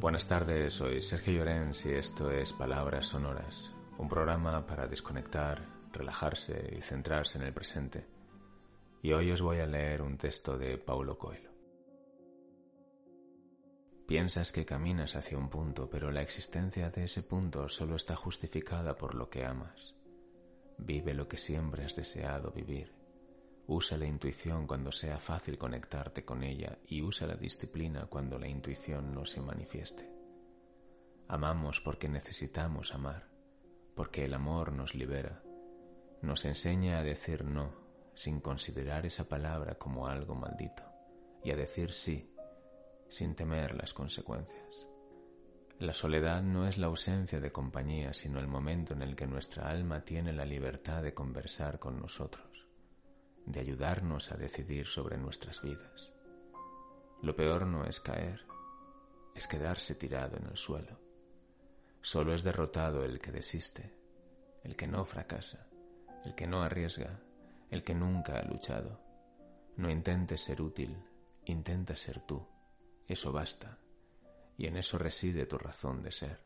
Buenas tardes, soy Sergio Llorens y esto es Palabras Sonoras, un programa para desconectar, relajarse y centrarse en el presente. Y hoy os voy a leer un texto de Paulo Coelho. Piensas que caminas hacia un punto, pero la existencia de ese punto solo está justificada por lo que amas. Vive lo que siempre has deseado vivir. Usa la intuición cuando sea fácil conectarte con ella y usa la disciplina cuando la intuición no se manifieste. Amamos porque necesitamos amar, porque el amor nos libera, nos enseña a decir no sin considerar esa palabra como algo maldito y a decir sí sin temer las consecuencias. La soledad no es la ausencia de compañía, sino el momento en el que nuestra alma tiene la libertad de conversar con nosotros de ayudarnos a decidir sobre nuestras vidas. Lo peor no es caer, es quedarse tirado en el suelo. Solo es derrotado el que desiste, el que no fracasa, el que no arriesga, el que nunca ha luchado. No intentes ser útil, intenta ser tú. Eso basta, y en eso reside tu razón de ser.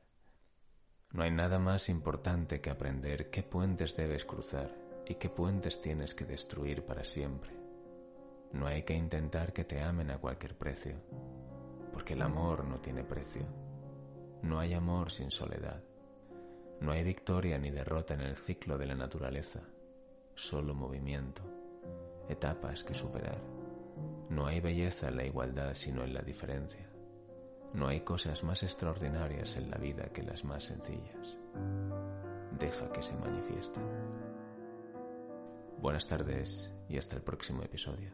No hay nada más importante que aprender qué puentes debes cruzar y qué puentes tienes que destruir para siempre. No hay que intentar que te amen a cualquier precio, porque el amor no tiene precio. No hay amor sin soledad. No hay victoria ni derrota en el ciclo de la naturaleza, solo movimiento, etapas que superar. No hay belleza en la igualdad sino en la diferencia. No hay cosas más extraordinarias en la vida que las más sencillas. Deja que se manifiesten. Buenas tardes y hasta el próximo episodio.